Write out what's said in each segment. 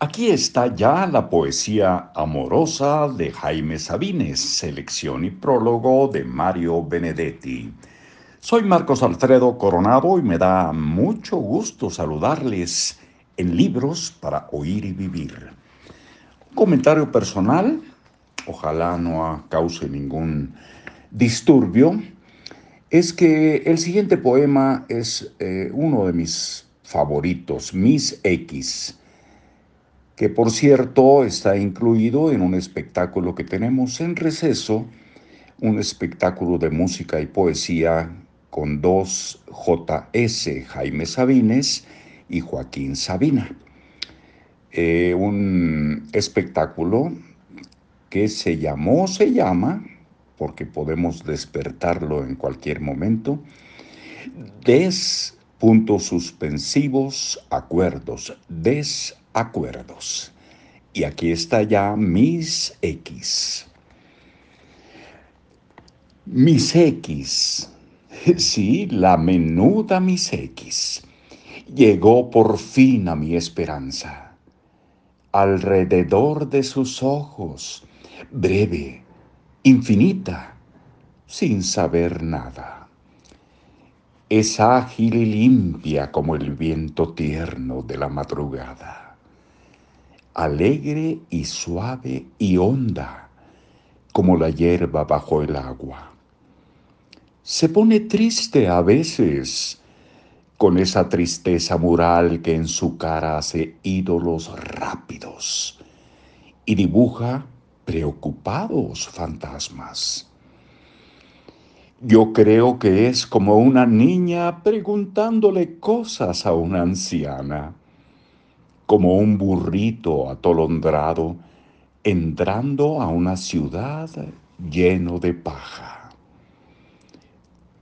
Aquí está ya la poesía amorosa de Jaime Sabines, selección y prólogo de Mario Benedetti. Soy Marcos Alfredo Coronado y me da mucho gusto saludarles en Libros para Oír y Vivir. Un comentario personal, ojalá no cause ningún disturbio, es que el siguiente poema es eh, uno de mis favoritos, Miss X, que por cierto está incluido en un espectáculo que tenemos en receso, un espectáculo de música y poesía con dos JS, Jaime Sabines y Joaquín Sabina. Eh, un espectáculo que se llamó, se llama, porque podemos despertarlo en cualquier momento, des puntos suspensivos, acuerdos, desacuerdos. Y aquí está ya mis X. Mis X, sí, la menuda mis X, llegó por fin a mi esperanza. Alrededor de sus ojos, breve, infinita, sin saber nada. Es ágil y limpia como el viento tierno de la madrugada, alegre y suave y honda como la hierba bajo el agua. Se pone triste a veces, con esa tristeza mural que en su cara hace ídolos rápidos y dibuja preocupados fantasmas. Yo creo que es como una niña preguntándole cosas a una anciana, como un burrito atolondrado entrando a una ciudad lleno de paja.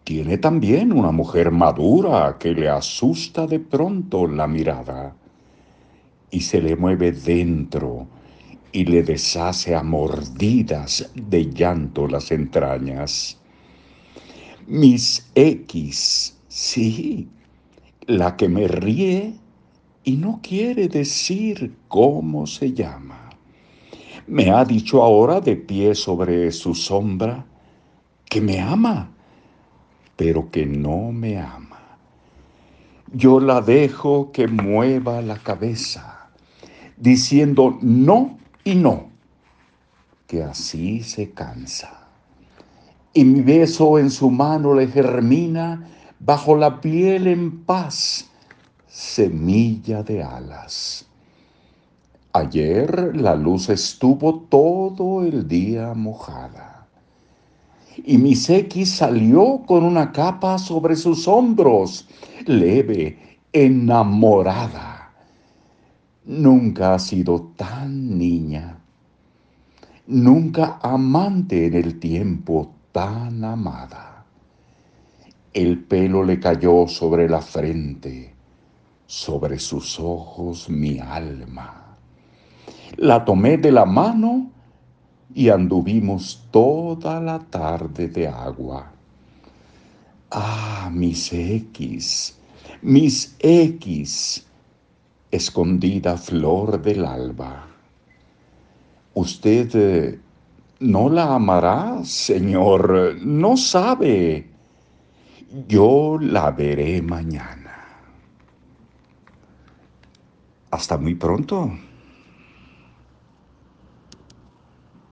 Tiene también una mujer madura que le asusta de pronto la mirada y se le mueve dentro y le deshace a mordidas de llanto las entrañas. Mis X, sí, la que me ríe y no quiere decir cómo se llama. Me ha dicho ahora de pie sobre su sombra que me ama, pero que no me ama. Yo la dejo que mueva la cabeza, diciendo no y no, que así se cansa. Y mi beso en su mano le germina bajo la piel en paz, semilla de alas. Ayer la luz estuvo todo el día mojada. Y mi X salió con una capa sobre sus hombros, leve, enamorada nunca ha sido tan niña, nunca amante en el tiempo tan amada. El pelo le cayó sobre la frente, sobre sus ojos mi alma. La tomé de la mano y anduvimos toda la tarde de agua. Ah, mis X, mis X, escondida flor del alba. Usted eh, no la amará, Señor, no sabe. Yo la veré mañana. Hasta muy pronto.